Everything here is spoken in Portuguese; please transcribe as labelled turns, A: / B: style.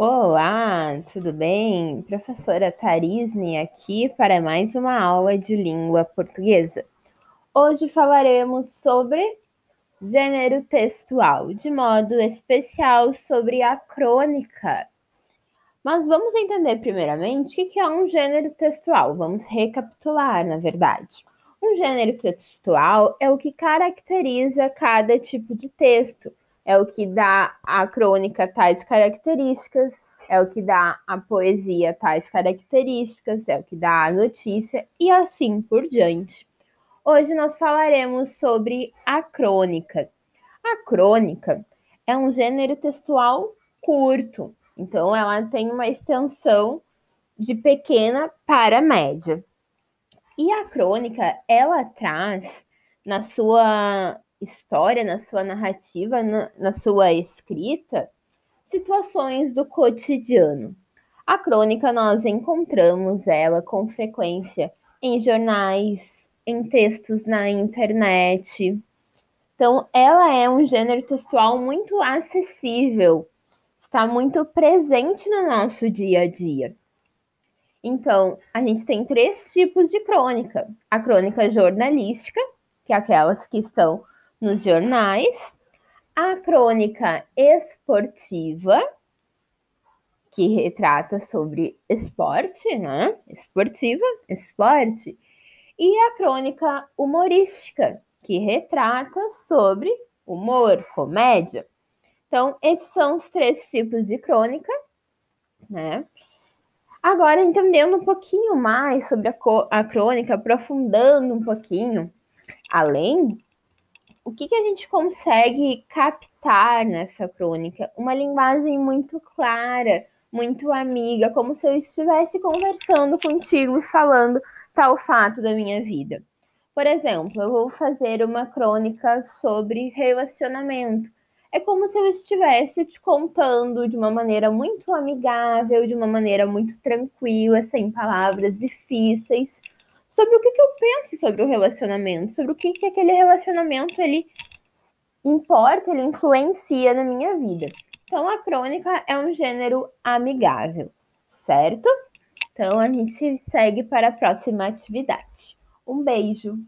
A: Olá, tudo bem? Professora Tarisne aqui para mais uma aula de língua portuguesa. Hoje falaremos sobre gênero textual, de modo especial sobre a crônica. Mas vamos entender primeiramente o que é um gênero textual. Vamos recapitular, na verdade. Um gênero textual é o que caracteriza cada tipo de texto é o que dá à crônica tais características, é o que dá à poesia tais características, é o que dá à notícia e assim por diante. Hoje nós falaremos sobre a crônica. A crônica é um gênero textual curto, então ela tem uma extensão de pequena para média. E a crônica, ela traz na sua história, na sua narrativa, na, na sua escrita, situações do cotidiano. A crônica nós encontramos ela com frequência em jornais, em textos na internet. Então, ela é um gênero textual muito acessível, está muito presente no nosso dia a dia. Então, a gente tem três tipos de crônica: a crônica jornalística, que é aquelas que estão nos jornais, a crônica esportiva, que retrata sobre esporte, né? Esportiva, esporte, e a crônica humorística, que retrata sobre humor, comédia. Então, esses são os três tipos de crônica, né? Agora, entendendo um pouquinho mais sobre a, a crônica, aprofundando um pouquinho, além o que, que a gente consegue captar nessa crônica? Uma linguagem muito clara, muito amiga, como se eu estivesse conversando contigo e falando tal fato da minha vida. Por exemplo, eu vou fazer uma crônica sobre relacionamento. É como se eu estivesse te contando de uma maneira muito amigável, de uma maneira muito tranquila, sem palavras difíceis, sobre o que, que eu penso sobre o relacionamento, sobre o que, que aquele relacionamento ele importa, ele influencia na minha vida. Então, a crônica é um gênero amigável, certo? Então, a gente segue para a próxima atividade. Um beijo!